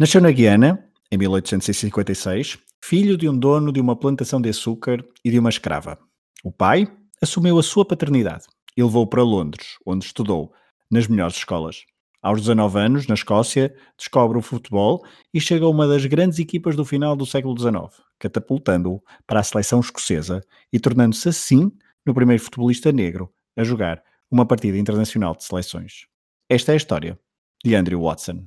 Nasceu na Guiana, em 1856, filho de um dono de uma plantação de açúcar e de uma escrava. O pai assumiu a sua paternidade e levou para Londres, onde estudou nas melhores escolas. Aos 19 anos, na Escócia, descobre o futebol e chega a uma das grandes equipas do final do século XIX, catapultando-o para a seleção escocesa e tornando-se assim no primeiro futebolista negro a jogar uma partida internacional de seleções. Esta é a história de Andrew Watson.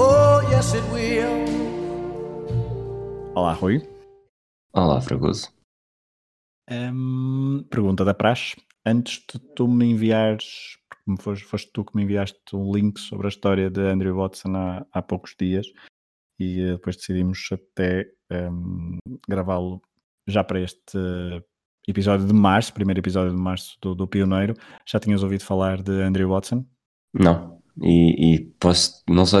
Oh, yes, it will. Olá, Rui. Olá, Fragoso. Hum, pergunta da Praxe. Antes de tu me enviares, porque foste, foste tu que me enviaste um link sobre a história de Andrew Watson há, há poucos dias e eh, depois decidimos até hum, gravá-lo já para este episódio de março, primeiro episódio de março do, do Pioneiro. Já tinhas ouvido falar de Andrew Watson? Não, e, e posso, não só,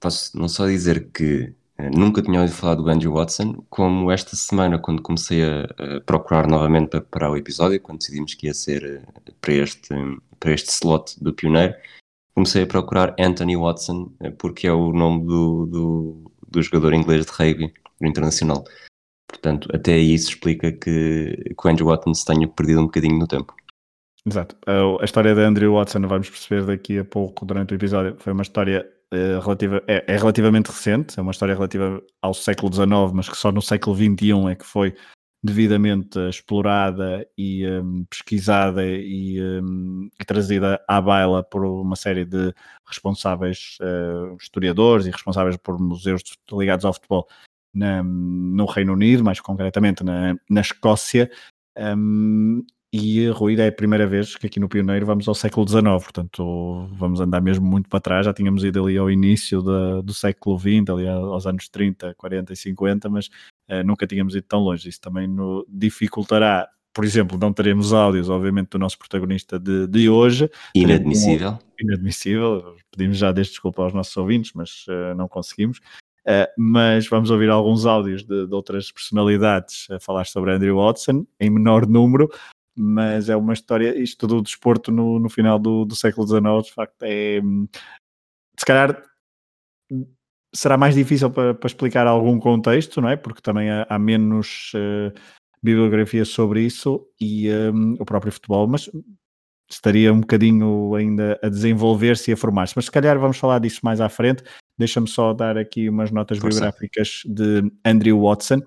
posso não só dizer que eh, nunca tinha ouvido falar do Andrew Watson, como esta semana, quando comecei a, a procurar novamente para, para o episódio, quando decidimos que ia ser eh, para este, para este slot do Pioneiro, comecei a procurar Anthony Watson, eh, porque é o nome do, do, do jogador inglês de rugby internacional. Portanto, até isso explica que, que o Andrew Watson se tenha perdido um bocadinho no tempo. Exato. A, a história de Andrew Watson, vamos perceber daqui a pouco durante o episódio, foi uma história uh, relativa, é, é, relativamente recente, é uma história relativa ao século XIX, mas que só no século XXI é que foi devidamente explorada e um, pesquisada e, um, e, trazida à baila por uma série de responsáveis uh, historiadores e responsáveis por museus ligados ao futebol na, no Reino Unido, mais concretamente na, na Escócia. Um, e Rui é a primeira vez que aqui no Pioneiro vamos ao século XIX, portanto vamos andar mesmo muito para trás, já tínhamos ido ali ao início da, do século XX, ali aos anos 30, 40 e 50, mas uh, nunca tínhamos ido tão longe, isso também no, dificultará, por exemplo, não teremos áudios, obviamente, do nosso protagonista de, de hoje. Inadmissível. Um, inadmissível, pedimos já desde desculpa aos nossos ouvintes, mas uh, não conseguimos. Uh, mas vamos ouvir alguns áudios de, de, outras personalidades a falar sobre Andrew Watson, em menor número, mas é uma história, isto do desporto no, no final do, do século XIX, de facto, é se calhar será mais difícil para, para explicar algum contexto, não é? Porque também há, há menos uh, bibliografia sobre isso e um, o próprio futebol, mas estaria um bocadinho ainda a desenvolver-se e a formar-se. Mas se calhar vamos falar disso mais à frente. Deixa-me só dar aqui umas notas Força. biográficas de Andrew Watson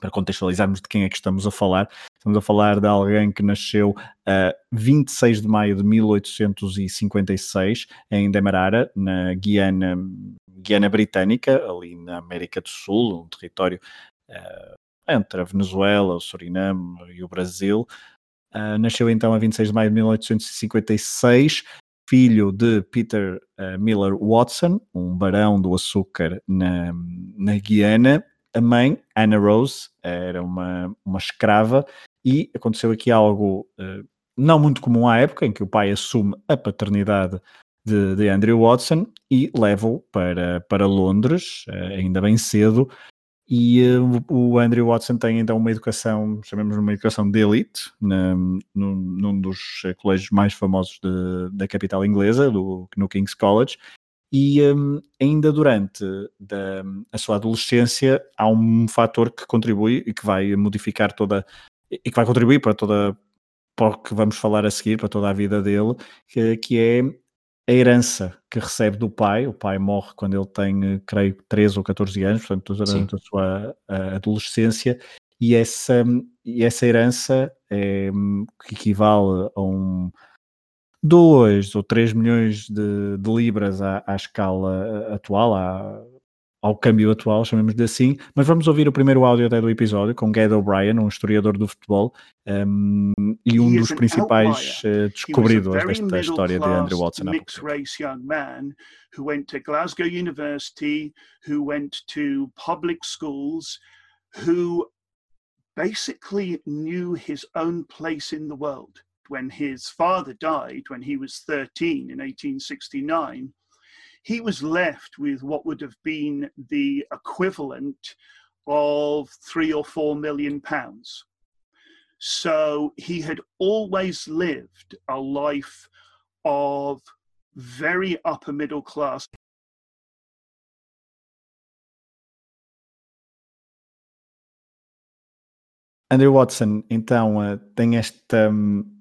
para contextualizarmos de quem é que estamos a falar, estamos a falar de alguém que nasceu a uh, 26 de maio de 1856 em Demerara, na Guiana, Guiana Britânica, ali na América do Sul, um território uh, entre a Venezuela, o Suriname e o Brasil. Uh, nasceu então a 26 de maio de 1856, filho de Peter uh, Miller Watson, um barão do açúcar na, na Guiana, a mãe, Anna Rose, era uma, uma escrava e aconteceu aqui algo uh, não muito comum à época, em que o pai assume a paternidade de, de Andrew Watson e leva-o para, para Londres, uh, ainda bem cedo, e uh, o Andrew Watson tem então uma educação, chamemos uma educação de elite, na, num, num dos colégios mais famosos de, da capital inglesa, do, no King's College, e um, ainda durante da, a sua adolescência há um fator que contribui e que vai modificar toda e que vai contribuir para toda para o que vamos falar a seguir, para toda a vida dele, que, que é a herança que recebe do pai. O pai morre quando ele tem, creio, 13 ou 14 anos, portanto, durante Sim. a sua a adolescência, e essa, e essa herança é, que equivale a um 2 ou 3 milhões de, de libras à, à escala atual, à, ao câmbio atual, chamemos-lhe assim, mas vamos ouvir o primeiro áudio até do episódio com Gad O'Brien, um historiador do futebol um, e um dos principais uh, descobridores desta história de Andrew Watson. Mixed race young man who went to Glasgow University, who went to public schools, who basically knew his own place in the world. When his father died when he was 13 in 1869, he was left with what would have been the equivalent of three or four million pounds. So he had always lived a life of very upper middle class. Andrew Watson, então, uh, tem esta, um,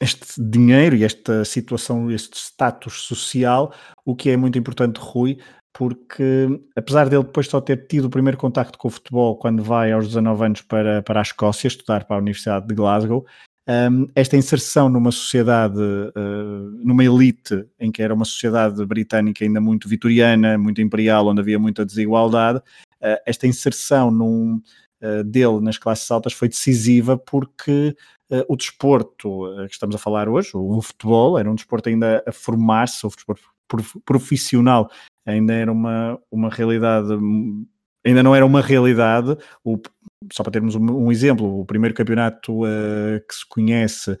este dinheiro e esta situação, este status social, o que é muito importante, Rui, porque apesar dele depois só ter tido o primeiro contacto com o futebol quando vai aos 19 anos para, para a Escócia estudar para a Universidade de Glasgow, um, esta inserção numa sociedade, uh, numa elite em que era uma sociedade britânica ainda muito vitoriana, muito imperial, onde havia muita desigualdade, uh, esta inserção num, dele nas classes altas foi decisiva porque Uh, o desporto uh, que estamos a falar hoje, o, futebol, era um desporto ainda a formar-se, o desporto profissional ainda era uma, uma realidade, ainda não era uma realidade. O, só para termos um, um, exemplo, o primeiro campeonato uh, que se conhece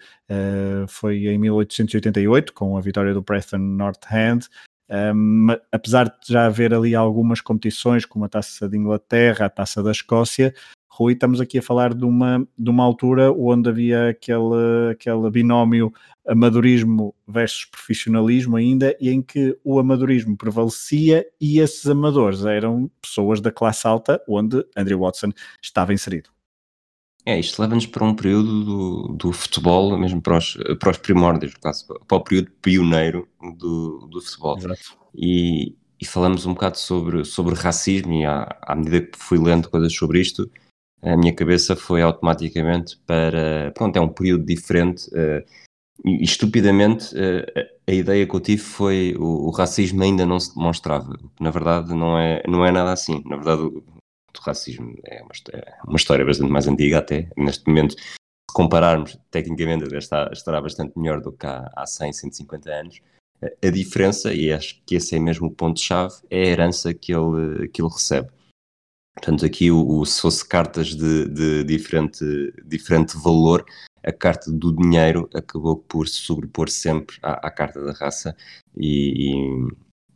foi em 1888, com a vitória do Preston North End. Um, apesar de já haver ali algumas competições, como a Taça de Inglaterra, a Taça da Escócia, Rui, estamos aqui a falar de uma, de uma altura onde havia aquele, aquele binómio amadorismo versus profissionalismo ainda, e em que o amadorismo prevalecia e esses amadores eram pessoas da classe alta onde Andrew Watson estava inserido. É, isto leva-nos para um período do, do futebol, mesmo para os, para os primórdios, para o período pioneiro do, do futebol. E, e falamos um bocado sobre, sobre racismo, e à, à medida que fui lendo coisas sobre isto, a minha cabeça foi automaticamente para. Pronto, é um período diferente. Uh, e estupidamente, uh, a ideia que eu tive foi o, o, racismo ainda não se demonstrava. Na verdade, não é, não é nada assim. Na verdade, o, o racismo é uma, é uma, história bastante mais antiga, até. Neste momento, se compararmos, tecnicamente, está, estará bastante melhor do que há, há 100, 150 anos. A diferença, e acho que esse é mesmo o ponto-chave, é a herança que ele, que ele recebe. Portanto, aqui o, o, se fosse cartas de, de, diferente, diferente valor, a carta do dinheiro acabou por se sobrepor sempre à, à carta da raça e,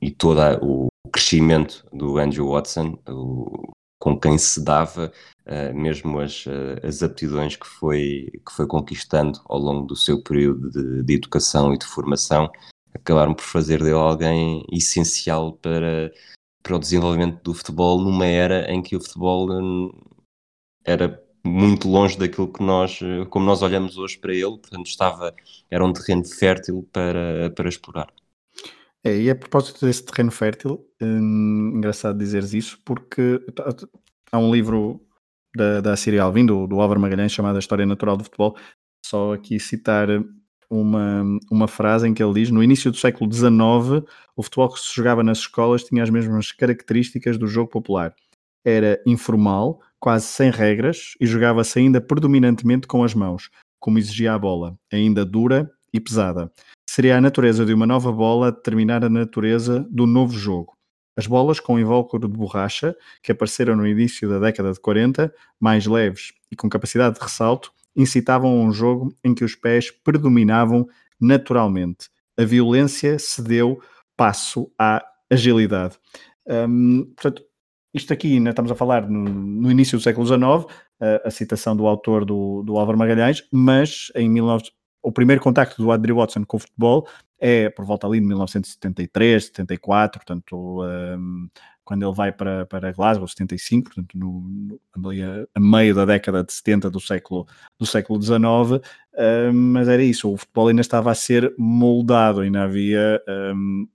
e, e todo o crescimento do Andrew Watson, o, com quem se dava uh, mesmo as, uh, as aptidões que foi, que foi conquistando ao longo do seu período de, de educação e de formação, acabaram por fazer dele alguém essencial para para o desenvolvimento do futebol numa era em que o futebol hum, era muito longe daquilo que nós, como nós olhamos hoje para ele, portanto estava, era um terreno fértil para, para explorar. É, e a propósito desse terreno fértil, hum, engraçado dizeres isso, porque há um livro da, da Síria Alvim, do, do Álvaro Magalhães, chamado A História Natural do Futebol, só aqui citar uma, uma frase em que ele diz: No início do século XIX, o futebol que se jogava nas escolas tinha as mesmas características do jogo popular. Era informal, quase sem regras e jogava-se ainda predominantemente com as mãos, como exigia a bola, ainda dura e pesada. Seria a natureza de uma nova bola a determinar a natureza do novo jogo. As bolas com invólucro de borracha, que apareceram no início da década de 40, mais leves e com capacidade de ressalto, incitavam a um jogo em que os pés predominavam naturalmente. A violência cedeu passo à agilidade. Um, portanto, isto aqui, né, estamos a falar no, no início do século XIX, a, a citação do autor do, do Álvaro Magalhães, mas em 19, o primeiro contacto do Andrew Watson com o futebol é por volta ali de 1973, 74, portanto, um, quando ele vai para, para Glasgow, 75, portanto, no, no, a, meio da década de 70 do século, do século XIX, um, mas era isso, o futebol ainda estava a ser moldado, ainda havia, um,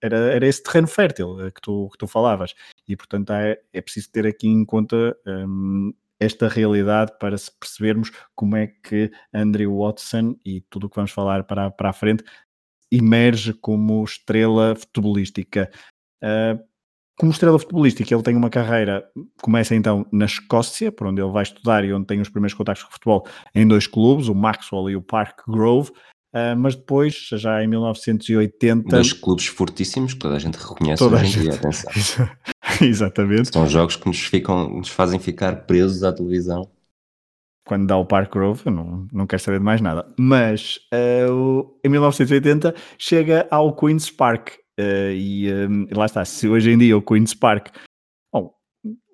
era, era esse terreno fértil eh, que tu, que tu falavas, e portanto é, é preciso ter aqui em conta um, esta realidade para se percebermos como é que Andrew Watson e tudo o que vamos falar para, para a frente emerge como estrela futebolística. Uh, como estrela futebolística, ele tem uma carreira, começa então na Escócia, por onde ele vai estudar e onde tem os primeiros contactos com o futebol em dois clubes, o Maxwell e o Park Grove, uh, mas depois, já em 1980... Dois clubes fortíssimos que toda a gente reconhece toda em dia, atenção. Exatamente. São jogos que nos, ficam, nos fazem ficar presos à televisão. Quando dá o Park Grove, eu não, não quero saber de mais nada. Mas uh, em 1980 chega ao Queen's Park, Uh, e, um, lá está, se hoje em dia o Queen's Park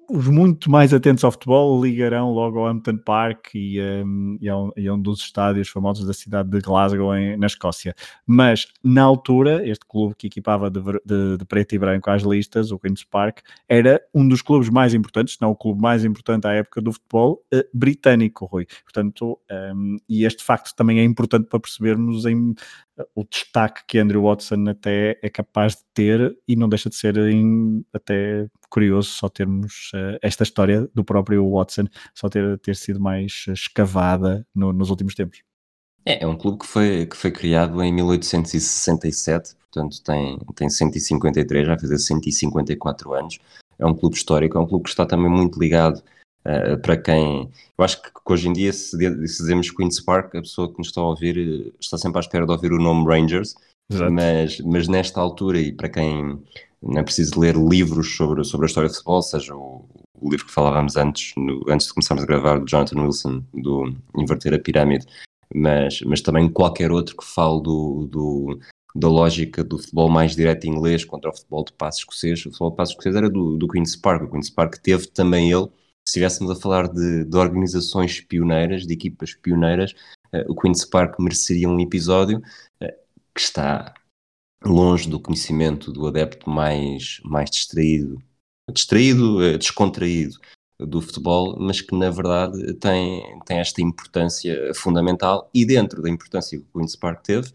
os muito mais atentos ao futebol ligarão logo ao Hampton Park e, um, e, a, um, e a um dos estádios famosos da cidade de Glasgow, em, na Escócia. Mas, na altura, este clube que equipava de, de, de, preto e branco às listas, o Queen's Park, era um dos clubes mais importantes, se não o clube mais importante à época do futebol uh, britânico, Rui. Portanto, um, e este facto também é importante para percebermos em, o destaque que Andrew Watson até é capaz de ter e não deixa de ser em, até curioso só termos uh, esta história do próprio Watson só ter, ter sido mais escavada no, nos últimos tempos. É, é um clube que foi, que foi criado em 1867, portanto tem, tem 153, vai fazer 154 anos. É um clube histórico, é um clube que está também muito ligado Uh, para quem. Eu acho que, hoje em dia, se, se dizemos Queen's Park, a pessoa que nos está a ouvir eh, está sempre à espera de ouvir o nome Rangers, mas, mas nesta altura, e para quem não é preciso ler livros sobre, sobre a história de futebol, seja o, o livro que falávamos antes, no, antes de começarmos a gravar, do Jonathan Wilson, do Inverter a Pirâmide, mas, mas também qualquer outro que fale do, do, da lógica do futebol mais direto inglês contra o futebol de passo escocês. O futebol de passo escocês era do, do Queen's Park. O Queen's Park teve também ele estivéssemos a falar de, de, organizações pioneiras, de equipas pioneiras, uh, o Queen's Park mereceria um episódio uh, que está longe do conhecimento do adepto mais, mais distraído, distraído, uh, descontraído do futebol, mas que na verdade tem, tem esta importância fundamental e dentro da importância que o Queen's Park teve,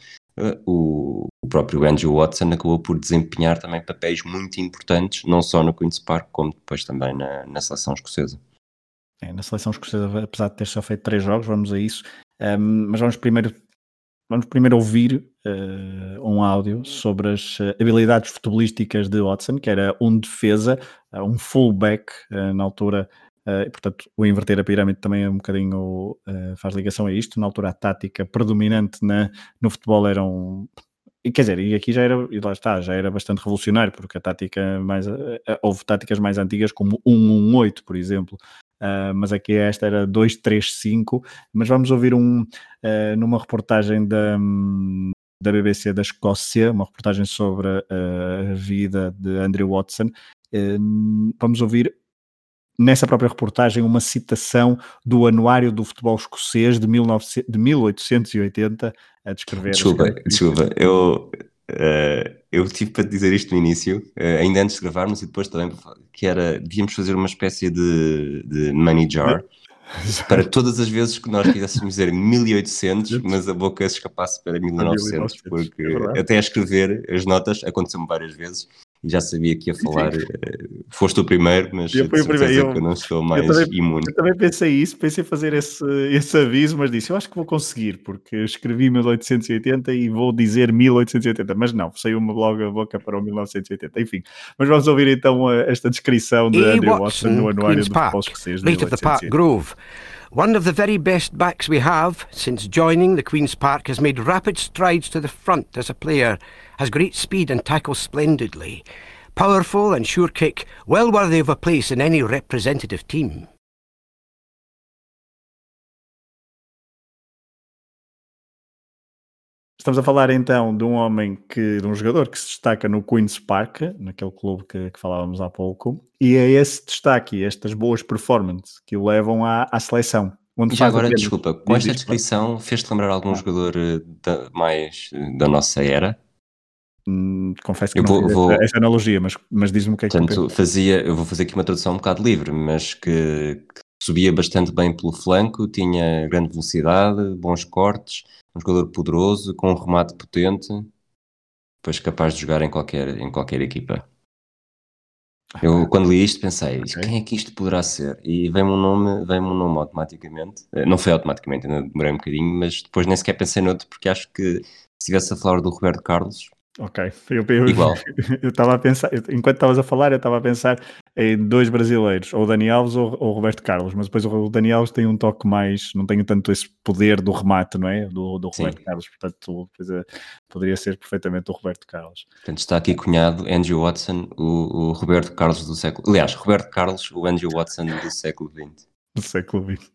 o, o, próprio Andrew Watson acabou por desempenhar também papéis muito importantes, não só no Queen's Park, como depois também na, na seleção escocesa. É, na seleção escocesa, apesar de ter só feito três jogos, vamos a isso, um, mas vamos primeiro, vamos primeiro ouvir uh, um áudio sobre as uh, habilidades futebolísticas de Watson, que era um defesa, uh, um fullback na altura Uh, portanto, o inverter a pirâmide também é um bocadinho uh, faz ligação a isto. Na altura, a tática predominante na, no futebol era um. Quer dizer, e aqui já era, e lá está, já era bastante revolucionário, porque a tática mais. Uh, houve táticas mais antigas, como 1-1-8, por exemplo, mas aqui esta era 2-3-5. Mas vamos ouvir um. numa reportagem da. da BBC da Escócia, uma reportagem sobre a vida de Andrew Watson. vamos ouvir nessa própria reportagem uma citação do Anuário do Futebol Escocês de, 19, de 1880 a descrever. Desculpa, desculpa, eu, uh, eu tive para dizer isto no início, uh, ainda antes de gravarmos e depois também, que era, devíamos fazer uma espécie de, de money jar. para todas as vezes que nós quiséssemos dizer 1800, mas a boca se escapasse para 1900, porque é até a escrever as notas aconteceu-me várias vezes e já sabia que ia falar. Uh, foste o primeiro, mas eu fui o primeiro. Eu, que eu não estou mais eu também, imune. Eu também pensei isso, pensei fazer esse, esse aviso, mas disse: eu acho que vou conseguir, porque escrevi 1880 e vou dizer 1880, mas não, saiu uma logo a boca para o 1980. Enfim, mas vamos ouvir então esta descrição de. Andrew Watson, no Anuário do Futebol Escocês. Late of the Park Grove. One of the very best backs we have since joining the Queen's Park has made rapid strides to the front as a player, has great speed and tackles splendidly. Powerful and sure kick, well worthy of a place in any representative team. Estamos a falar então de um homem que, de um jogador que se destaca no Queen's Park, naquele clube que, que falávamos há pouco, e é esse destaque, estas boas performances que o levam à, à seleção. Onde Já agora, desculpa, com esta descrição fez-te lembrar algum jogador eh, da, mais eh, da nossa era? Hum, confesso que eu não vou, vou... Essa, analogia, mas, mas diz-me o que é Portanto, que fazia, eu vou fazer aqui uma tradução um bocado livre, mas que, que subia bastante bem pelo flanco, tinha grande velocidade, bons cortes, um jogador poderoso, com um remate potente, depois capaz de jogar em qualquer, em qualquer equipa. Eu quando li isto pensei, okay. quem é que isto poderá ser? E veio-me um nome, veio um nome automaticamente. Eh, não foi automaticamente, ainda demorei um bocadinho, mas depois nem sequer pensei noutro, porque acho que se estivesse a falar do Roberto Carlos, Ok, eu, eu, Igual. eu estava a pensar, eu- enquanto estavas a falar, eu estava a pensar em dois brasileiros, ou o Dani Alves ou, ou o Roberto Carlos, mas depois o Dani Alves tem um toque mais, não tem tanto esse poder do remate, não é? Do, do Sim. Roberto Carlos, portanto, eh, poderia ser perfeitamente o Roberto Carlos. Portanto, está aqui cunhado Andrew Watson, o, o Roberto Carlos do século. Aliás, Roberto Carlos, o Andrew Watson do século XX. do século XX.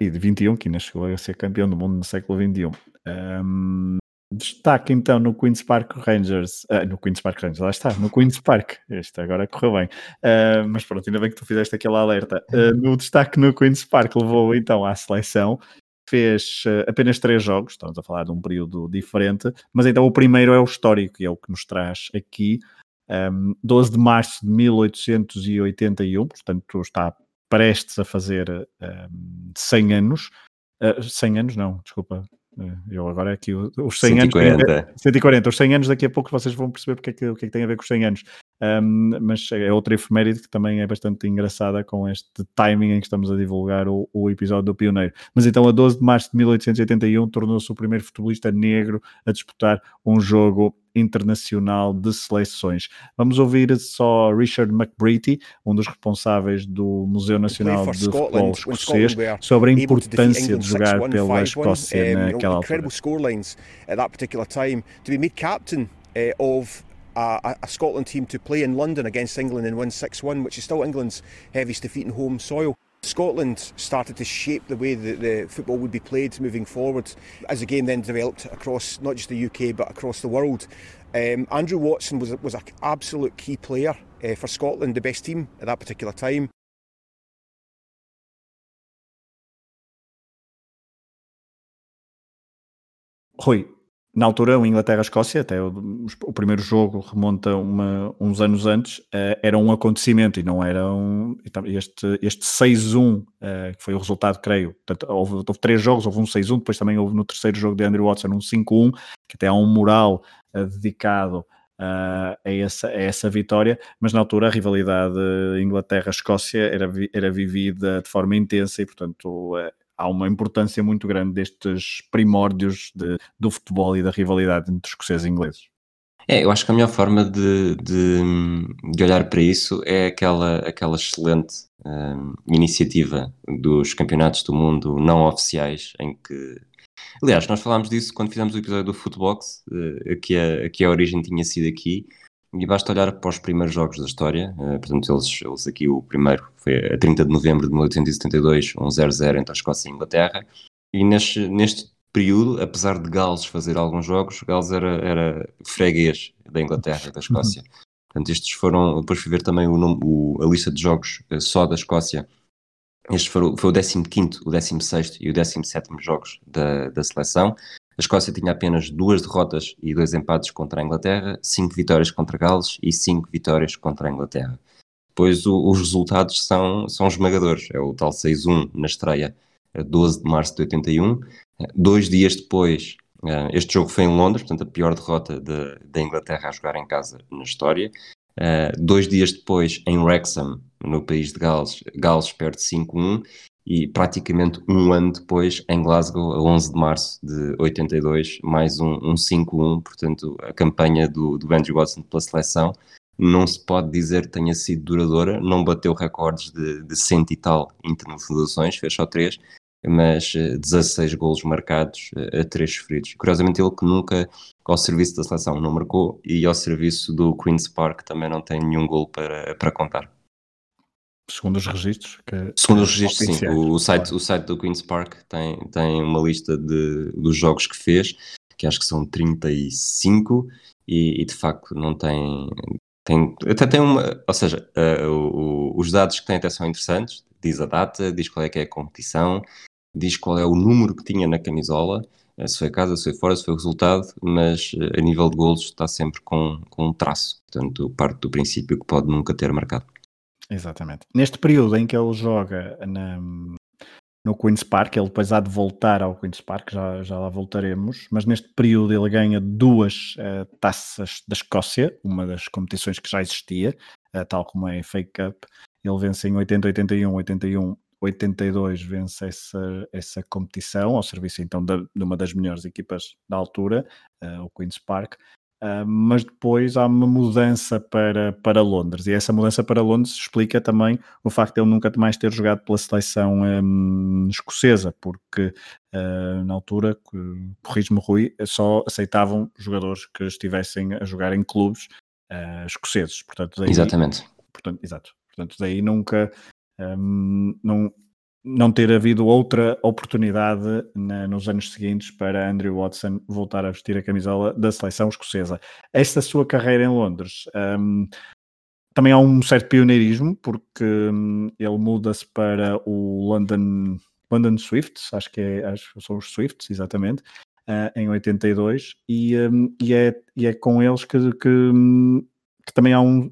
E de 21, que ainda chegou a ser campeão do mundo no século XXI. Ahm, destaque então no Queen's Park Rangers, ah, no Queen's Park Rangers, lá está, no Queen's Park, este agora correu bem, Ah, mas pronto, ainda bem que tu fizeste aquele alerta. Ah, no destaque no Queen's Park levou então à seleção, fez apenas três jogos, estamos a falar de um período diferente, mas então o primeiro é o histórico e é o que nos traz aqui. Um, 12 de março de 1881, portanto está prestes a fazer um, 100 anos. Uh, 100 anos, não, desculpa. Uh, Eu agora aqui, o- os 100 anos. 140. 140, os 100 anos daqui a pouco vocês vão perceber porque é que, o que é que tem a ver com os 100 anos. Um, mas é outra efeméride que também é bastante engraçada com este timing em que estamos a divulgar o, o episódio do Pioneiro. Mas então, a 12 de março de 1881, tornou-se o primeiro futebolista negro a disputar um jogo internacional de seleções. Vamos ouvir só Richard McBreety, um dos responsáveis do Museu Nacional de Futebol Escocês, were sobre a importância de jogar 6-1, pela 5-1, Escócia know, naquela altura. of a, a- Scotland team to play in London against England and win 6-1, which is still England's heaviest defeat in home soil. Scotland started to shape the way that the football would be played moving forward as the game then developed across not just the UK but across the world. Um, Andrew Watson was, was an absolute key player uh, for Scotland, the best team at that particular time. Rui, na altura, o Inglaterra-Escócia, até o, o primeiro jogo remonta uma- uns anos antes, eh, era um acontecimento e não era um. Este, este 6-1, eh, que foi o resultado, creio. Portanto, houve, houve três jogos, houve um 6-1, depois também houve no terceiro jogo de Andrew Watson um 5-1, que até há um mural eh, dedicado ah, a, essa, a essa vitória, mas na altura a rivalidade Inglaterra-Escócia era, vi- era vivida de forma intensa e, portanto, há uma importância muito grande destes primórdios de, do futebol e da rivalidade entre escoceses e ingleses. É, eu acho que a melhor forma de, de, de olhar para isso é aquela, aquela excelente hum, iniciativa dos campeonatos do mundo não oficiais, em que. Aliás, nós falámos disso quando fizemos o episódio do Footbox, eh, que, a, que a origem tinha sido aqui, e basta olhar para os primeiros jogos da história. eh, portanto, eles, eles aqui, o primeiro foi a 30 de novembro de 1872, um 0-0 entre a Escócia e a Inglaterra, e neste, neste período, apesar de Gales fazer alguns jogos, Gales era, era freguês da Inglaterra e da Escócia. Portanto, estes foram, depois fui ver também o, nome- o- a lista de jogos eh, só da Escócia. Este foi, o- foi o 15º, o 16º e o 17º jogos da, da seleção. A Escócia tinha apenas duas derrotas e dois empates contra a Inglaterra, cinco vitórias contra Gales e cinco vitórias contra a Inglaterra. Depois o- os resultados são, são esmagadores. É o tal 6-1 na estreia, a 12 de março de 81. Eh, Dois dias depois, eh, este jogo foi em Londres, portanto a pior derrota de- da Inglaterra a jogar em casa na história. Uh, dois dias depois, em Wrexham, no país de Gales, Gales perde 5-1 e praticamente um ano depois, em Glasgow, a 11 de março de 82, mais um, um 5-1. Portanto, a campanha do, do Andrew Watson pela seleção não se pode dizer que tenha sido duradoura, não bateu recordes de, de cento e tal internacionalizações, fez só três, mas eh, 16 golos marcados eh, a três sofridos. Curiosamente, ele que nunca ao serviço da seleção não marcou e ao serviço do Queen's Park também não tem nenhum gol para, para contar. Segundo os registros. Que, Segundo os registros, sim. O, o site, o site do Queen's Park tem, tem uma lista de, dos jogos que fez, que acho que são 35, e, e de facto não tem, tem. Até tem uma. Ou seja, eh, o- os dados que tem até são interessantes. Diz a data, diz qual é que é a competição, diz qual é o número que tinha na camisola, eh, se foi casa, se foi fora, se foi o resultado, mas eh, a nível de golos está sempre com, com um traço. Portanto, parte do princípio que pode nunca ter marcado. Exatamente. Neste período em que ele joga na- no Queen's Park, ele depois há de voltar ao Queen's Park, já, já lá voltaremos, mas neste período ele ganha duas eh, taças da Escócia, uma das competições que já existia, eh, tal como é a FA Cup. Ele vence em 80, 81, 81, 82, vence essa, essa competição, ao serviço então de uma das melhores equipas da altura, eh, o Queen's Park. Uh, mas depois há uma mudança para, para Londres, e essa mudança para Londres explica também o facto de ele nunca mais ter jogado pela seleção um, escocesa, porque uh, na altura, corrijo-me Rui, só aceitavam jogadores que estivessem a jogar em clubes uh, escoceses. Portanto, daí, Exatamente. Portanto, exato. Portanto, daí nunca. Um, não, não ter havido outra oportunidade na, nos anos seguintes para Andrew Watson voltar a vestir a camisola da seleção escocesa. Esta sua carreira em Londres um, também há um certo pioneirismo, porque um, ele muda-se para o London, London Swifts, acho que, é, acho que são os Swifts, exatamente, uh, em 82, e, um, e, é, e é com eles que, que, hum, que também há um,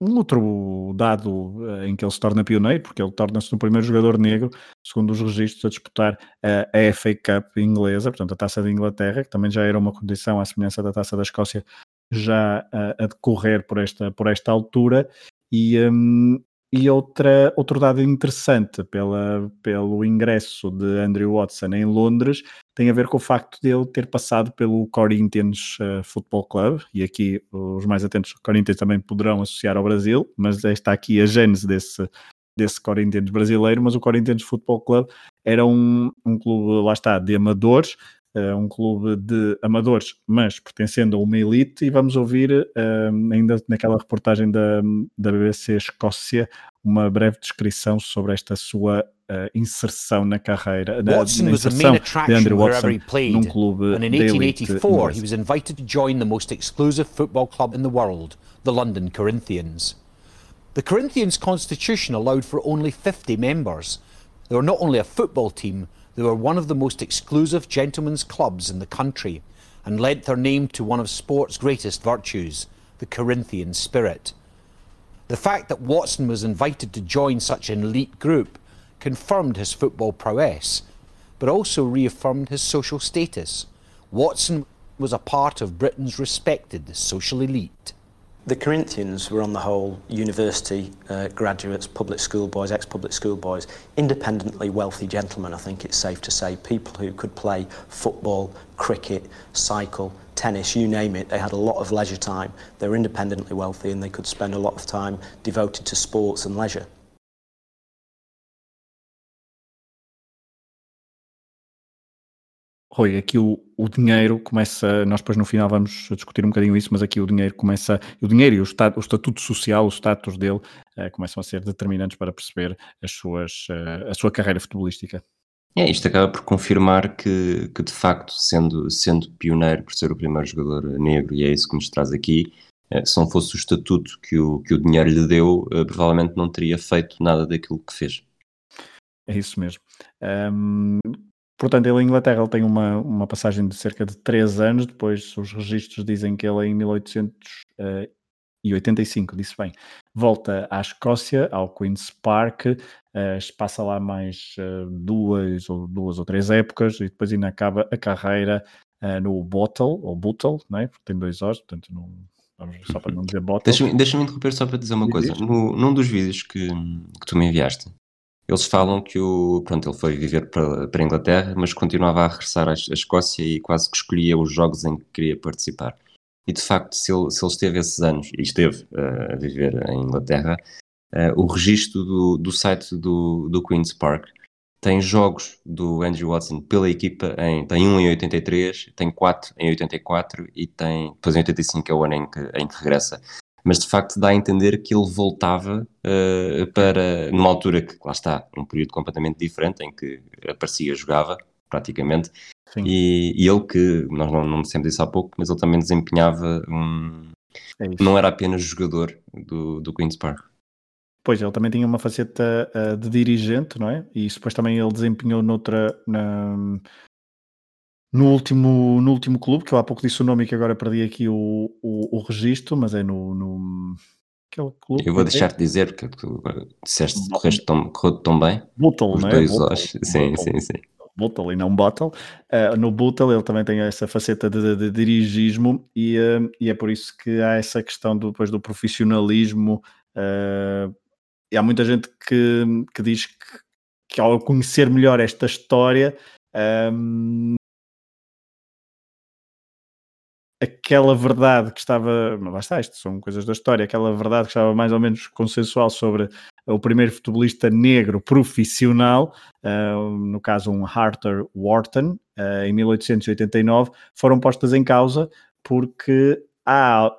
um outro dado uh, em que ele se torna pioneiro, porque ele torna-se o primeiro jogador negro, segundo os registros, a disputar a FA Cup inglesa, portanto a Taça de Inglaterra, que também já era uma condição à semelhança da Taça da Escócia, já uh, a decorrer por esta, por esta altura, e, um, e outra, outro dado interessante pela, pelo ingresso de Andrew Watson em Londres tem a ver com o facto de ele ter passado pelo Corinthians uh, Football Club, e aqui os mais atentos Corinthians também poderão associar ao Brasil, mas está aqui a gênese desse, desse Corinthians brasileiro, mas o Corinthians Football Club era um, um clube, lá está, de amadores, um clube de amadores, mas pertencendo a uma elite, e vamos ouvir uh, ainda naquela reportagem da, da BBC Escócia uma breve descrição sobre esta sua uh, inserção na carreira, Watson na the main attraction wherever he played, num clube and in 1884 he was invited to join the most exclusive football club in the world, the London Corinthians. The Corinthians constitution allowed for only 50 members. They were not only a football team, they were one of the most exclusive gentlemen's clubs in the country and lent their name to one of sport's greatest virtues, the Corinthian spirit. The fact that Watson was invited to join such an elite group confirmed his football prowess, but also reaffirmed his social status. Watson was a part of Britain's respected social elite. The Corinthians were, on the whole, university uh, graduates, public school boys, ex public school boys, independently wealthy gentlemen, I think it's safe to say. People who could play football, cricket, cycle, tennis, you name it. They had a lot of leisure time. They were independently wealthy and they could spend a lot of time devoted to sports and leisure. Rui, aqui o, o, dinheiro começa, nós depois no final vamos discutir um bocadinho isso, mas aqui o dinheiro começa, o dinheiro e o, o estatuto social, os status dele, uh, começam a ser determinantes para perceber as suas, uh, a sua carreira futebolística. É, isto acaba por confirmar que, que de facto, sendo, sendo pioneiro por ser o primeiro jogador negro, e é isso que nos traz aqui, uh, se não fosse o estatuto que o, que o dinheiro lhe deu, provavelmente não teria feito nada daquilo que fez. É isso mesmo. Um, Portanto, ele em Inglaterra ele tem uma, uma passagem de cerca de 3 anos, depois os registros dizem que ele em 1885, disse bem, volta à Escócia, ao Queen's Park, uh, passa lá mais uh, duas, ou, duas ou três épocas e depois ainda acaba a carreira uh, no Bottle, ou Bottle, não é? porque tem dois O's, portanto não, só para não dizer Bottle. Deixa-me deixa interromper só para dizer uma coisa. No, num dos vídeos que, que tu me enviaste, eles falam que o, pronto, ele foi viver para, a Inglaterra, mas continuava a regressar à, à, Escócia e quase que escolhia os jogos em que queria participar. E de facto, se ele, se ele esteve esses anos, e esteve uh, a viver em Inglaterra, uh, o registro do, do site do, do Queen's Park tem jogos do Andrew Watson pela equipa, em, tem um em 83, tem quatro em 84 e tem, depois em 85 é o ano em que, em que regressa mas de facto dá a entender que ele voltava uh, para, numa altura que, lá está, um período completamente diferente, em que aparecia, jogava, praticamente, e, e, ele que, nós não, não dissemos isso há pouco, mas ele também desempenhava um... É não era apenas jogador do, do Queen's Park. Pois, ele também tinha uma faceta uh, de dirigente, não é? E isso depois também ele desempenhou noutra, na, no último, no último clube, que eu há pouco disse o nome e que agora perdi aqui o, o, o registro, mas é no, no aquele clube. Eu vou deixar-te dizer, porque tu disseste que correste tão, correu tão bem. Buttle, Os não é? dois Buttle, sim, sim, sim. Buttle e não Bottle. Uh, no Buttle ele também tem essa faceta de, de, de dirigismo e, uh, e é por isso que há essa questão do, depois do profissionalismo. Uh, e há muita gente que, que diz que, que ao conhecer melhor esta história um, aquela verdade que estava, lá está, isto são coisas da história, aquela verdade que estava mais ou menos consensual sobre o primeiro futebolista negro profissional, uh, no caso um Arthur Wharton, uh, em 1889, foram postas em causa porque há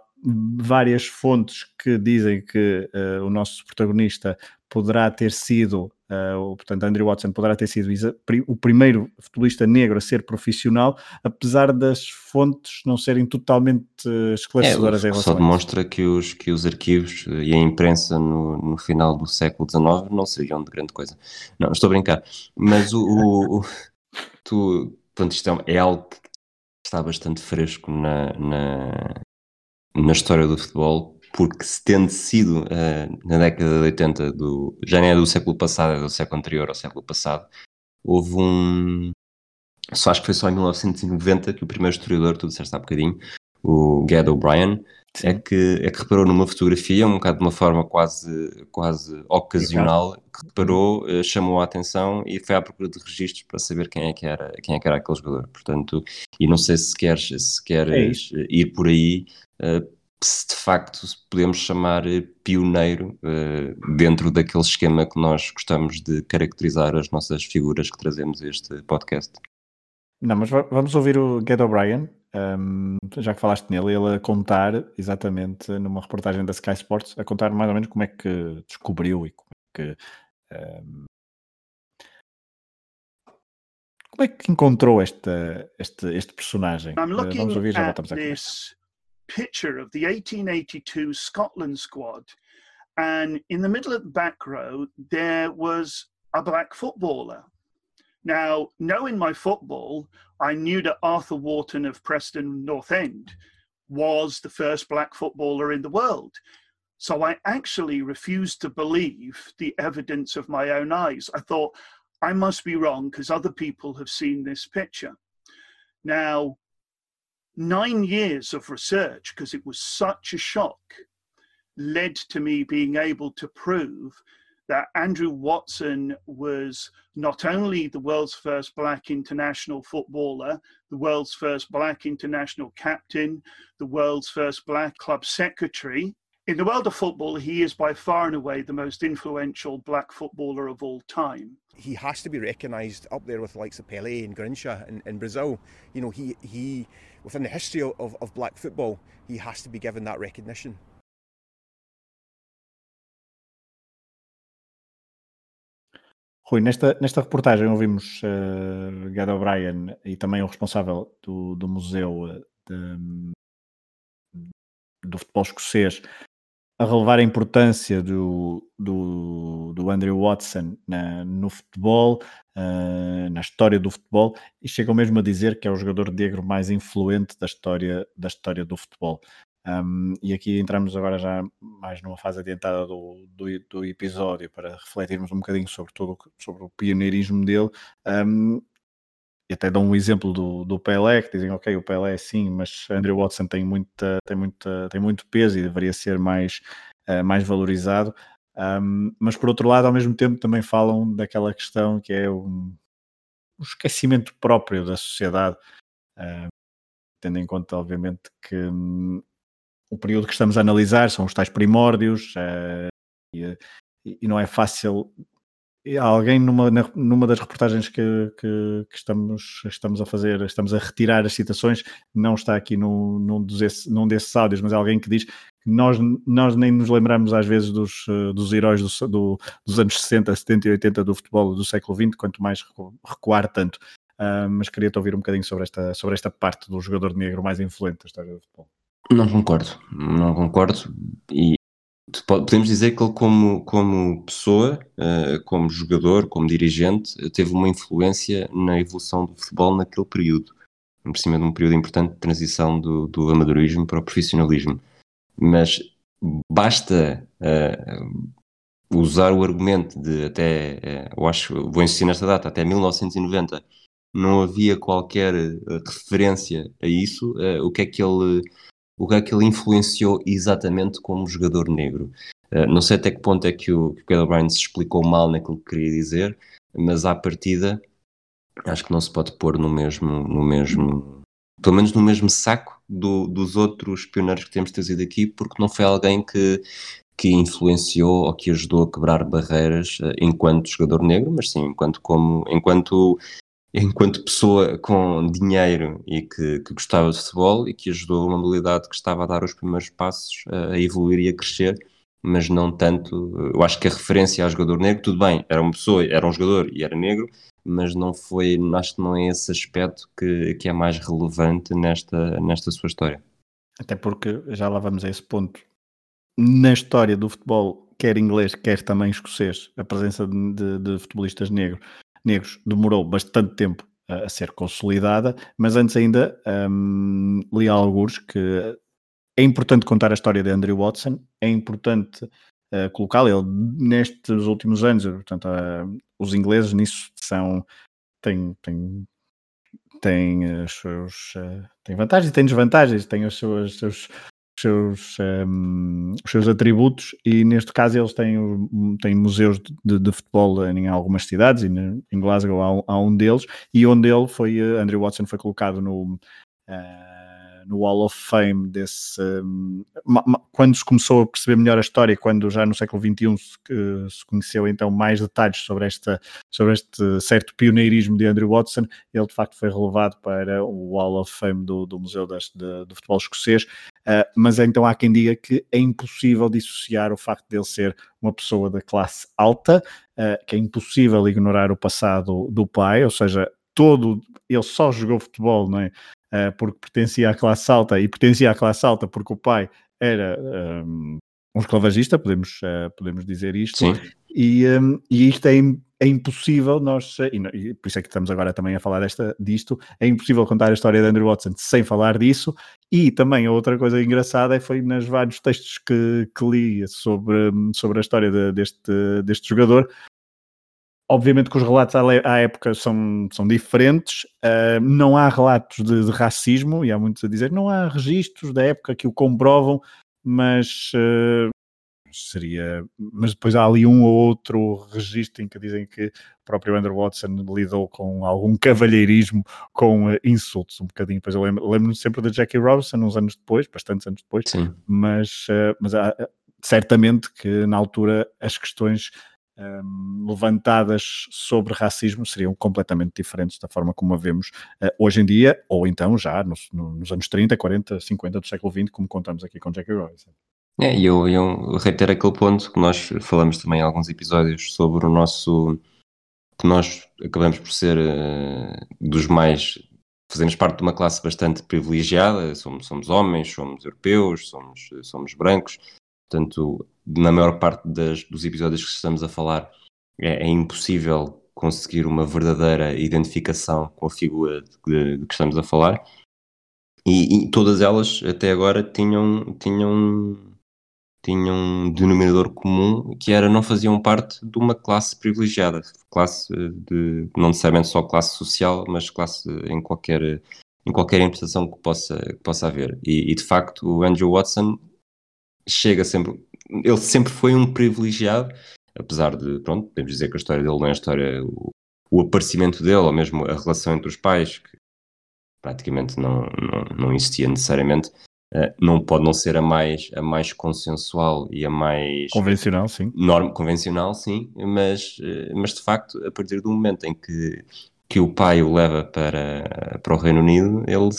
várias fontes que dizem que uh, o nosso protagonista poderá ter sido Uh, portanto, Andrew Watson poderá ter sido o primeiro futebolista negro a ser profissional, apesar das fontes não serem totalmente uh, esclarecedoras é, em relação Só demonstra que os, que os arquivos e a imprensa no, no final do século XIX não seriam de grande coisa. Não, estou a brincar. Mas o, o, o tu, portanto, isto é, é algo que está bastante fresco na, na, na história do futebol, porque se tendo sido uh, na década de 80, do, já nem é do século passado, é do século anterior ao século passado, houve um. Só acho que foi só em 1990 que o primeiro historiador, tu disseste há bocadinho, o Gad O'Brien, é que, é que reparou numa fotografia, um bocado de uma forma quase, quase ocasional, que reparou, uh, chamou a atenção e foi à procura de registros para saber quem é que era, quem é que era aquele jogador. Portanto, e não sei se queres, se queres é ir por aí, uh, se de facto podemos chamar eh, pioneiro uh, dentro daquele esquema que nós gostamos de caracterizar as nossas figuras que trazemos a este podcast. Não, mas vamos ouvir o Ged O'Brien, um, já que falaste nele, ele a contar exatamente numa reportagem da Sky Sports, a contar mais ou menos como é que descobriu e como é que. Um, como é que encontrou esta, este, este personagem? Uh, vamos ouvir, já voltamos a this picture of the 1882 Scotland squad. And in the middle of the back row, there was a black footballer. Now, knowing my football, I knew that Arthur Wharton of Preston North End was the first black footballer in the world. So I actually refused to believe the evidence of my own eyes. I thought, I must be wrong because other people have seen this picture. Now, nine years of research, because it was such a shock, led to me being able to prove that Andrew Watson was not only the world's first black international footballer, the world's first black international captain, the world's first black club secretary. In the world of football, he is by far and away the most influential black footballer of all time. He has to be recognised up there with the likes of Pele and Grincha in, in Brazil. You know, he, he within the history of, of black football, he has to be given that recognition. Rui, nesta, nesta reportagem ouvimos uh, Gad O'Brien e também o responsável do, do Museu eh, de, do Futebol Escocês a relevar a importância do, do, do Andrew Watson na, no futebol, uh, na história do futebol, e chegam mesmo a dizer que é o jogador negro mais influente da história, da história do futebol. Um, e aqui entramos agora já mais numa fase adiantada do, do, do, episódio para refletirmos um bocadinho sobre todo sobre o pioneirismo dele. Um, e até dão um exemplo do, do Pelé, que dizem, ok, o Pelé é sim, mas Andrew Watson tem, muita, tem, muita, tem muito peso e deveria ser mais, uh, mais valorizado. Um, mas por outro lado, ao mesmo tempo, também falam daquela questão que é um, um esquecimento próprio da sociedade, uh, tendo em conta, obviamente, que um, o período que estamos a analisar são os tais primórdios uh, e, e, não é fácil alguém numa, numa das reportagens que, que, que, estamos, estamos a fazer, estamos a retirar as citações, não está aqui num, num, dos, num desses áudios, mas é alguém que diz que nós, nós nem nos lembramos às vezes dos, dos heróis do, do, dos anos 60, 70 e 80 do futebol do século XX, quanto mais recuar tanto. Uh, mas queria-te ouvir um bocadinho sobre esta, sobre esta parte do jogador negro mais influente da história do futebol. Não concordo, não concordo e, podemos dizer que ele, como, como pessoa, uh, como jogador, como dirigente, teve uma influência na evolução do futebol naquele período, por cima de um período importante de transição do, do amadorismo para o profissionalismo. Mas basta uh, usar o argumento de até, uh, eu acho, vou insistir nesta data, até 1990, não havia qualquer referência a isso, o que é que ele o que é que ele influenciou exatamente como jogador negro. Uh, não sei até que ponto é que o, o Caleb Bryan se explicou mal naquilo que queria dizer, mas à partida acho que não se pode pôr no mesmo, no mesmo, pelo menos no mesmo saco do, dos outros pioneiros que temos trazido aqui, porque não foi alguém que, que influenciou ou que ajudou a quebrar barreiras uh, enquanto jogador negro, mas sim enquanto como enquanto enquanto pessoa com dinheiro e que, que, gostava de futebol e que ajudou uma modalidade que estava a dar os primeiros passos a evoluir e a crescer, mas não tanto. Eu acho que a referência ao jogador negro, tudo bem, era uma pessoa, era um jogador e era negro, mas não foi, acho que não é esse aspecto que, que é mais relevante nesta, nesta sua história. Até porque já lá vamos a esse ponto. Na história do futebol, quer inglês, quer também escocês, a presença de, de, de futebolistas negros negros demorou bastante tempo a, ser consolidada, mas antes ainda um, li alguns que é importante contar a história de Andrew Watson, é importante uh, colocá-lo. Ele, nestes últimos anos, portanto, uh, os ingleses nisso são. têm, têm, têm, seus, uh, têm vantagens e têm desvantagens, têm os seus, seus seus, um, os seus atributos e neste caso eles têm, têm museus de, de futebol em algumas cidades e em Glasgow há, há, um deles e onde ele foi, eh, Andrew Watson foi colocado no uh, no Wall of Fame desse um, quando se começou a perceber melhor a história, quando já no século XXI se, se conheceu então mais detalhes sobre, esta, sobre este certo pioneirismo de Andrew Watson, ele de facto foi relevado para o Wall of Fame do, do Museu das, de, do Futebol Escocês, uh, mas então há quem diga que é impossível dissociar o facto de ele ser uma pessoa da classe alta, uh, que é impossível ignorar o passado do pai, ou seja, todo, ele só jogou futebol, não é? uh, porque pertencia à classe alta e pertencia à classe alta porque o pai era um, um esclavagista, podemos, podemos dizer isto, Sim. E, um, e isto é, é impossível nós, e, e, por isso é que estamos agora também a falar desta, disto, é impossível contar a história de Andrew Watson sem falar disso, e também a outra coisa engraçada foi nos vários textos que, que li sobre, sobre a história de, deste, deste jogador, Obviamente que os relatos à, época são, são diferentes, uh, não há relatos de, de, racismo, e há muitos a dizer, não há registros da época que o comprovam, mas uh, seria. Mas depois há ali um ou outro registro em que dizem que o próprio Andrew Watson lidou com algum cavalheirismo, com uh, insultos, um bocadinho. Depois eu lembro-me lembro sempre da Jackie Robinson, uns anos depois, bastantes anos depois, Sim. mas, mas há, certamente que na altura as questões um, levantadas sobre racismo seriam completamente diferentes da forma como a vemos uh, hoje em dia, ou então já nos, nos, anos 30, 40, 50 do século XX, como contamos aqui com Jackie Robinson. É, e eu, eu reitero aquele ponto que nós falamos também em alguns episódios sobre o nosso. que nós acabamos por ser uh, dos mais. fazemos parte de uma classe bastante privilegiada, somos, somos homens, somos europeus, somos, somos brancos, portanto na maior parte das, dos episódios que estamos a falar, é, é, impossível conseguir uma verdadeira identificação com a figura de, de que estamos a falar. E, e, todas elas, até agora, tinham, tinham, tinham um denominador comum que era não faziam parte de uma classe privilegiada, classe de, não necessariamente só classe social, mas classe em qualquer, em qualquer interpretação que possa, que possa haver. E, e de facto, o Andrew Watson chega sempre ele sempre foi um privilegiado, apesar de, pronto, podemos dizer que a história dele não é a história, o, o aparecimento dele, ou mesmo a relação entre os pais, que praticamente não, não, não existia necessariamente, uh, não pode não ser a mais, a mais consensual e a mais... Convencional, sim. Norma, convencional, sim, mas, uh, mas de facto, a partir do momento em que, que o pai o leva para, para o Reino Unido, ele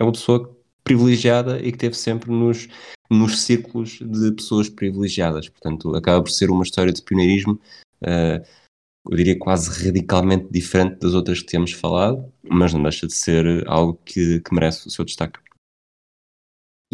é uma pessoa privilegiada e que teve sempre nos, nos círculos de pessoas privilegiadas. Portanto, acaba por ser uma história de pioneirismo, uh, eu diria quase radicalmente diferente das outras que temos falado, mas não deixa de ser algo que, que merece o seu destaque.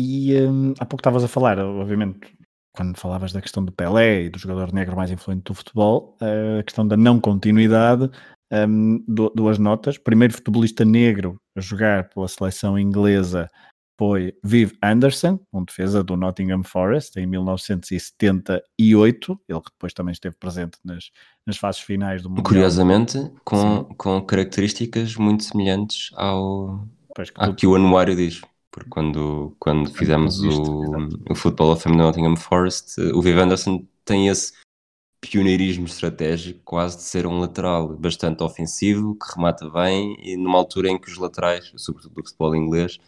E um, há pouco estavas a falar, obviamente, quando falavas da questão do Pelé e do jogador negro mais influente do futebol, a questão da não continuidade, um, duas notas. Primeiro futebolista negro a jogar pela seleção inglesa foi Viv Anderson, um defesa do Nottingham Forest, em 1978. Ele que depois também esteve presente nas, nas fases finais do Mundial. Curiosamente, com, com características muito semelhantes ao, ao que o anuário diz. Porque quando, quando fizemos o, o Football of Fame do Nottingham Forest, o Viv Anderson tem esse pioneirismo estratégico, quase de ser um lateral bastante ofensivo, que remata bem, e numa altura em que os laterais, sobretudo do futebol inglês,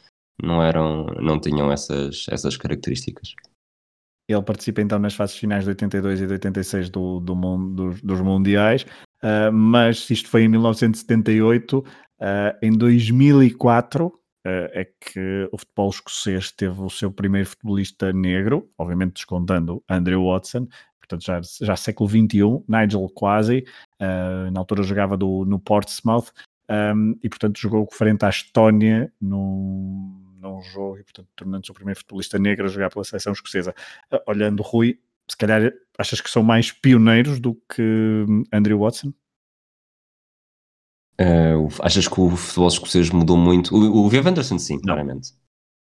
não eram, não tinham essas, essas características. Ele participa então nas fases finais de 82 e de 86 do, do dos, dos Mundiais, uh, mas isto foi em 1978. Uh, ah, em 2004 uh, ah, é que o futebol escocês teve o seu primeiro futebolista negro, obviamente descontando Andrew Watson, portanto já, já século XXI, Nigel Quasi, na altura jogava do, no Portsmouth, um, e portanto jogou frente à Estónia no num jogo e, portanto, tornando-se o primeiro futebolista negro a jogar pela seleção escocesa. Ah, olhando Rui, se calhar achas que são mais pioneiros do que hum, Andrew Watson? Uh, achas que o futebol escocês mudou muito? O, o Viv Anderson, sim, não. claramente.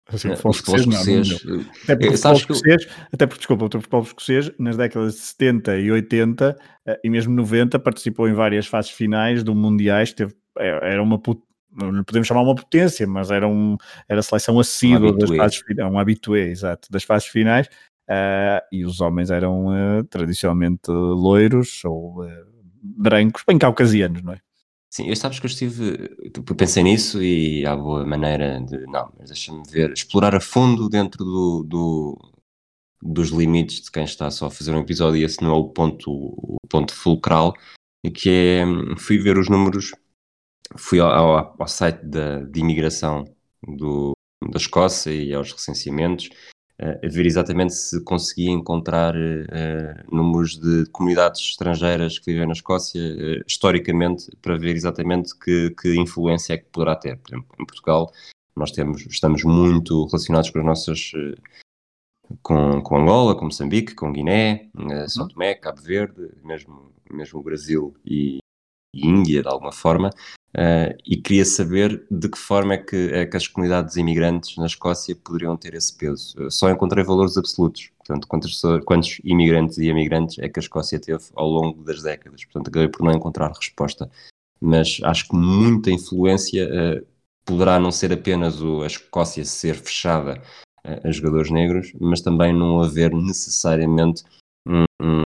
Assim, o futebol, escocês, não. Até porque, o futebol escocês, eu... até porque, desculpa, o futebol escocês, nas décadas de 70 e 80 e mesmo 90, participou em várias fases finais do Mundiais, teve, é, era uma não podemos chamar uma potência, mas era, um, era a seleção assídua um das fases finais, um habitué, exato, das fases finais, uh, e os homens eram uh, tradicionalmente loiros ou uh, brancos, bem caucasianos, não é? Sim, eu sabes que eu estive, eu pensei nisso e há boa maneira de, não, mas deixa-me ver, explorar a fundo dentro do, do, dos limites de quem está só a fazer um episódio e esse não é o ponto, o ponto fulcral, e que é, fui ver os números fui ao, ao, ao site da, de imigração do, da Escócia e aos recenseamentos uh, ver exatamente se conseguia encontrar uh, números de comunidades estrangeiras que vivem na Escócia uh, historicamente para ver exatamente que, que influência é que poderá ter. Por exemplo, em Portugal nós temos, estamos muito relacionados com as nossas com, com Angola, com Moçambique, com Guiné, São uhum. Tomé, Cabo Verde, mesmo, mesmo o Brasil e Índia de alguma forma, Uh, e queria saber de que forma é que, é que, as comunidades imigrantes na Escócia poderiam ter esse peso. Eu só encontrei valores absolutos, portanto, quantos, quantos imigrantes e imigrantes é que a Escócia teve ao longo das décadas. Portanto, acabei por não encontrar resposta. Mas acho que muita influência uh, poderá não ser apenas o, a Escócia ser fechada uh, a jogadores negros, mas também não haver necessariamente um, um,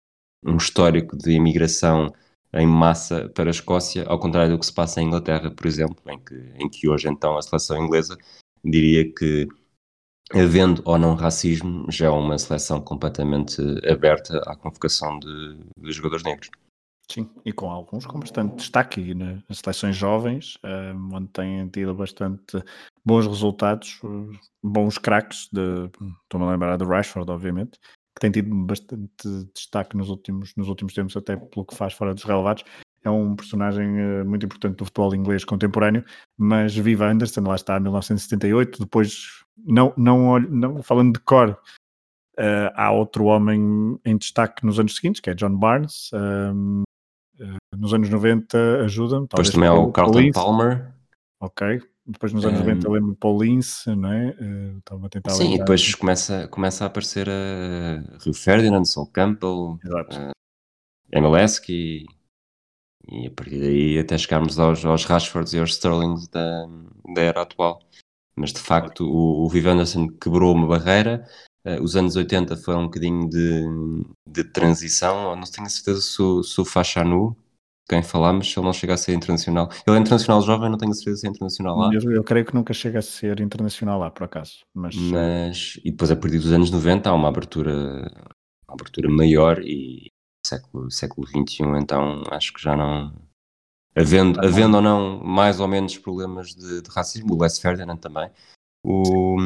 um histórico de imigração em massa para a Escócia, ao contrário do que se passa em Inglaterra, por exemplo, em que, em que hoje então a seleção inglesa diria que, havendo ou não racismo, já é uma seleção completamente aberta à convocação de, de jogadores negros. Sim, e com alguns com bastante destaque nas seleções jovens, um, onde têm tido bastante bons resultados, bons craques, estou-me a lembrar do Rashford, obviamente, tem tido bastante destaque nos últimos, nos últimos tempos, até pelo que faz fora dos relevados. É um personagem uh, muito importante do futebol inglês contemporâneo, mas viva Anderson, lá está, 1978. Depois, não, não, não falando de cor, uh, há outro homem em destaque nos anos seguintes, que é John Barnes. Um, uh, eh, nos anos 90 ajuda-me. Depois também há o Carlton Palmer. Ok, depois nos anos um, 90 lembro Paul Lince, não é? Uh, estava a tentar Sim, lembrar. e depois começa, começa a aparecer a Rio Ferdinand, Sol Campbell, uh, e, e a partir daí até chegarmos aos, aos Rashfords e aos Sterlings da, da era atual. Mas de facto o, o Viv Anderson quebrou uma barreira. Uh, os anos 80 foram um bocadinho de, de transição. Eu não tenho certeza se o, se o Fachanu, quem falámos, se ele não chega a ser internacional. Ele é internacional jovem, não tenho certeza se é internacional lá. Eu, eu, creio que nunca chega a ser internacional lá, por acaso. Mas... mas... E depois, a partir dos anos 90, há uma abertura, uma abertura maior e século, século XXI, então acho que já não. Havendo, ah, havendo ou não mais ou menos problemas de, de racismo, o Les Ferdinand também, o,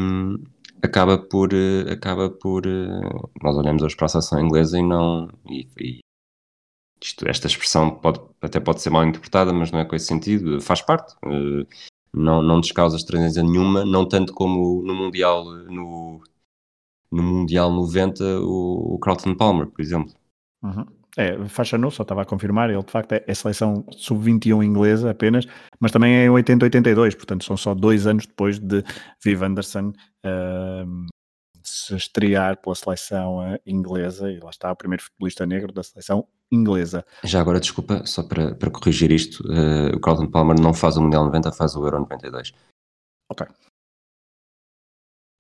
acaba por. Acaba por nós olhamos hoje para a seleção inglesa e não. E, e isto, esta expressão pode, até pode ser mal interpretada, mas não é com esse sentido, faz parte. Uh, não, não descausa estranheza nenhuma, não tanto como no Mundial, no, no mundial 90, o, o Carlton Palmer, por exemplo. Uhum. É, faixa nu, só estava a confirmar, ele de facto é, é seleção sub-21 inglesa apenas, mas também é em 80-82, portanto são só dois anos depois de Viv Anderson uh, se estrear pela seleção uh, inglesa, e lá está o primeiro futebolista negro da seleção inglesa. Já agora, desculpa, só para, para corrigir isto, uh, o Carlton Palmer não faz o Mundial 90, faz o Euro 92. Ok.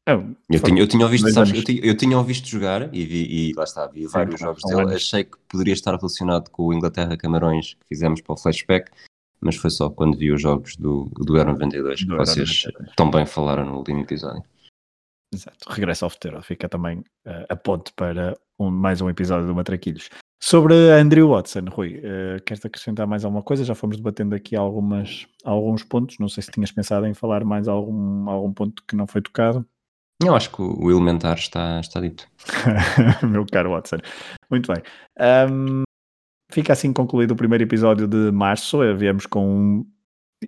Eu, eu, tinha, eu tinha ouvido, sabes, eu, tinha, eu tinha ouvido jogar e, vi, e lá está, vi vários jogos dele. Anos. Achei que poderia estar relacionado com o Inglaterra-Camarões que fizemos para o flashback, mas foi só quando vi os jogos do, do Euro 92 que do vocês 92. tão bem falaram no último episódio. Exato, regresso ao futuro. Fica também uh, a ponte para um, mais um episódio do Matraquilhos. Sobre Andrew Watson, Rui, uh, queres acrescentar mais alguma coisa? Já fomos debatendo aqui algumas, alguns pontos. Não sei se tinhas pensado em falar mais algum, algum ponto que não foi tocado. Eu acho que o elementar está, está dito. Meu caro Watson. Muito bem. Um, fica assim concluído o primeiro episódio de março. Viemos com.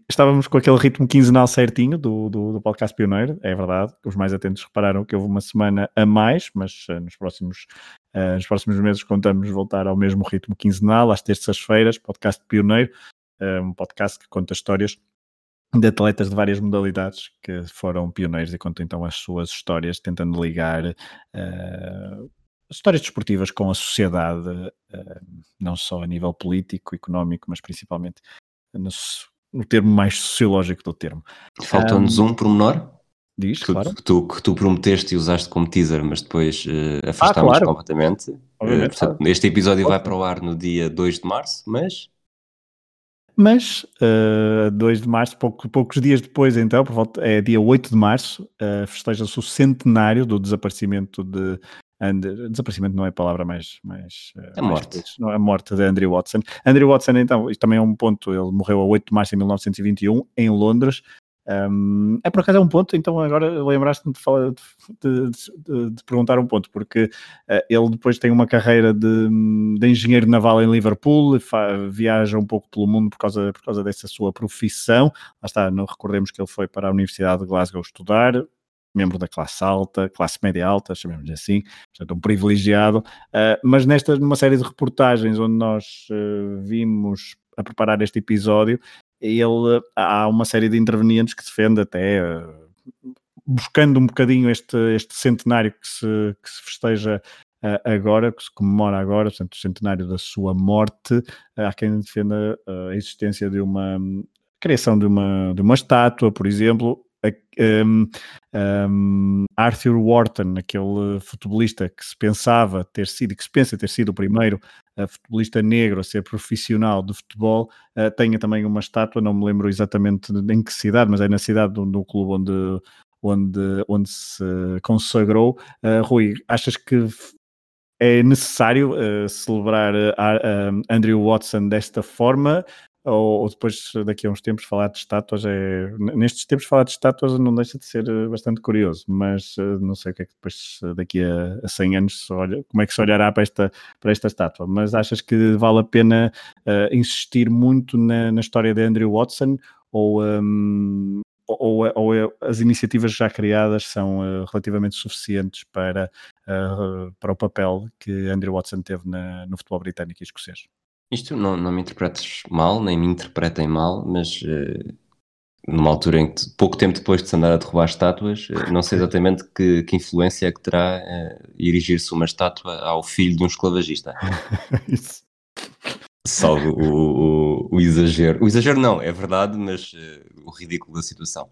Estávamos com aquele ritmo quinzenal certinho do, do, do, podcast Pioneiro, é verdade. Os mais atentos repararam que houve uma semana a mais, mas uh, nos, próximos, uh, nos próximos meses contamos voltar ao mesmo ritmo quinzenal, às terças-feiras, podcast Pioneiro, uh, um podcast que conta histórias de atletas de várias modalidades que foram pioneiros e contam então as suas histórias, tentando ligar histórias desportivas com a sociedade, não só a nível político, económico, mas principalmente no, no termo mais sociológico do termo. Faltou-nos um, um pormenor? Diz, que, claro. que, tu, que tu prometeste e usaste como teaser, mas depois uh, afastámos ah, claro. completamente. Uh, portanto, este episódio vai para o ar no dia 2 de março, mas mas, uh, eh, 2 de março, pouco, poucos dias depois, então, por volta, é dia 8 de março, uh, festeja-se o centenário do desaparecimento de. Andrew, desaparecimento não é a palavra mais. mais a morte. Mais, não, a morte de Andrew Watson. Andrew Watson, então, isto também é um ponto. Ele morreu a 8 de março de 1921 em Londres. Um, é por acaso é um ponto, então agora lembraste-me de, de, de, de, perguntar um ponto, porque uh, ele depois tem uma carreira de, de engenheiro naval em Liverpool, viaja um pouco pelo mundo por causa, por causa dessa sua profissão. Lá está, não recordemos que ele foi para a Universidade de Glasgow estudar, membro da classe alta, classe média alta, chamemos assim, portanto um privilegiado, uh, mas nesta numa série de reportagens onde nós uh, vimos a preparar este episódio, ele há uma série de intervenientes que defende até uh, buscando um bocadinho este, este centenário que se, que se festeja agora, que se comemora agora, portanto, o centenário da sua morte. Há quem defenda a existência de uma criação de uma, de uma estátua, por exemplo, um, um, Arthur Wharton, aquele futebolista que se pensava ter sido, que se pensa ter sido o primeiro uh, futebolista negro a ser profissional de futebol, uh, tenha também uma estátua, não me lembro exatamente em que cidade, mas é na cidade do, do clube onde, onde, onde se consagrou. Uh, Rui, achas que é necessário uh, celebrar uh, Andrew Watson desta forma ou, ou, depois daqui a uns tempos falar de estátuas é nestes tempos falar de estátuas não deixa de ser eh, bastante curioso mas uh, não sei o que é que depois daqui a, a 100 anos olha, como é que se olhará para esta, para esta estátua mas achas que vale a pena uh, insistir muito na, na, história de Andrew Watson ou, um, ou, ou, é, as iniciativas já criadas são uh, relativamente suficientes para, para o papel que Andrew Watson teve na, no futebol britânico e escocês? Isto não, não me interpretes mal, nem me interpretem mal, mas uh, numa altura em que pouco tempo depois de se andar a derrubar estátuas, uh, não sei exatamente que, que influência é que terá uh, erigir-se uma estátua ao filho de um esclavagista. Isso. Salvo o, o, o, exagero. O exagero não, é verdade, mas o ridículo da situação.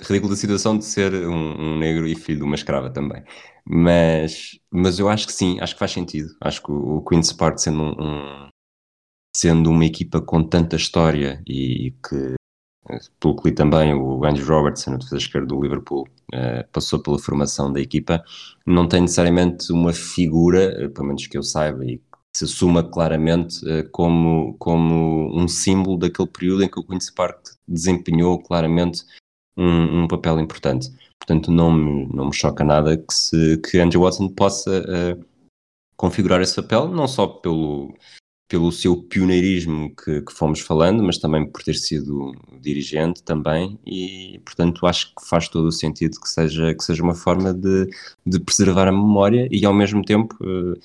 Ridículo da situação de ser um, um, negro e filho de uma escrava também. Mas, mas eu acho que sim, acho que faz sentido. Acho que o, o Queen's Park sendo um, um sendo uma equipa com tanta história e que, pelo que li também, o Andrew Robertson, o defesa esquerdo do Liverpool, uh, passou pela formação da equipa, não tem necessariamente uma figura, uh, pelo menos que eu saiba, e que se assuma claramente uh, como, como um símbolo daquele período em que o Queen's Park desempenhou claramente um, um papel importante. Portanto, não me, não me choca nada que, se, que Andrew Watson possa configurar esse papel, não só pelo pelo seu pioneirismo que, que, fomos falando, mas também por ter sido dirigente também, e portanto acho que faz todo o sentido que seja, que seja uma forma de, de preservar a memória e ao mesmo tempo uh,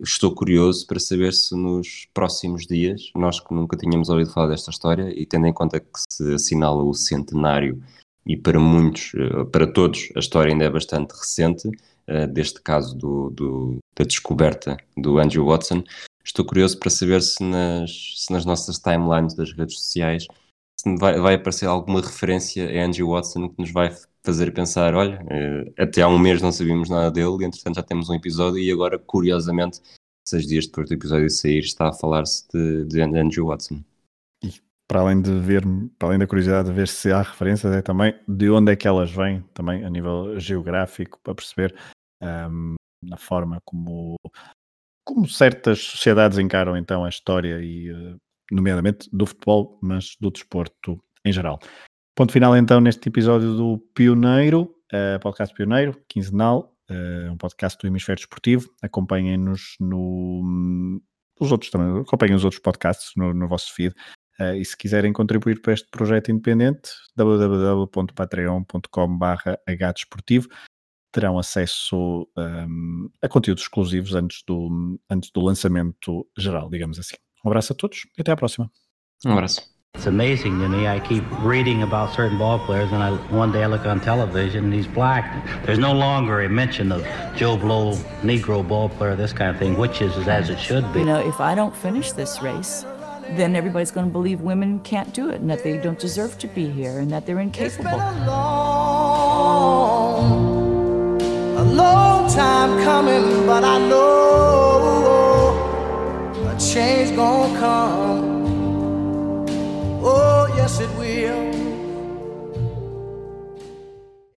estou curioso para saber se nos próximos dias, nós que nunca tínhamos ouvido falar desta história e tendo em conta que se assinala o centenário e para muitos, uh, para todos, a história ainda é bastante recente, uh, deste caso do, do, da descoberta do Andrew Watson, Estou curioso para saber se nas, se nas nossas timelines das redes sociais vai, vai aparecer alguma referência a Andrew Watson que nos vai fazer pensar, olha, eh, até há um mês não sabíamos nada dele, e entretanto já temos um episódio e agora, curiosamente, seis dias depois do episódio sair, está a falar-se de, de Andrew Watson. E para além de ver, para além da curiosidade de ver se há referências, é também de onde é que elas vêm, também a nível geográfico, para perceber um, ehm, na forma como, como certas sociedades encaram então a história e uh, nomeadamente do futebol, mas do desporto em geral. Ponto final então neste episódio do Pioneiro, uh, podcast Pioneiro, quinzenal, uh, um podcast do Hemisfério Esportivo. Acompanhem-nos no. Os outros também, acompanhem os outros podcasts no, no vosso feed. Uh, e se quiserem contribuir para este projeto independente, www.patreon.com.br hdesportivo terão acesso um, a conteúdos exclusivos antes do, antes do lançamento geral, digamos assim. Um abraço a todos e até à próxima. Um abraço. It's amazing to me. I keep reading about certain ball players, and I, one day I look on television and he's black. There's no longer a mention of Joe Blow, Negro ball player, this kind of thing, which is as it should be. You know, if I don't finish this race, then everybody's going to believe women can't do it and that they don't deserve to be here and that they're incapable. Long time coming, but I know a change gonna come. Oh, yes, it will.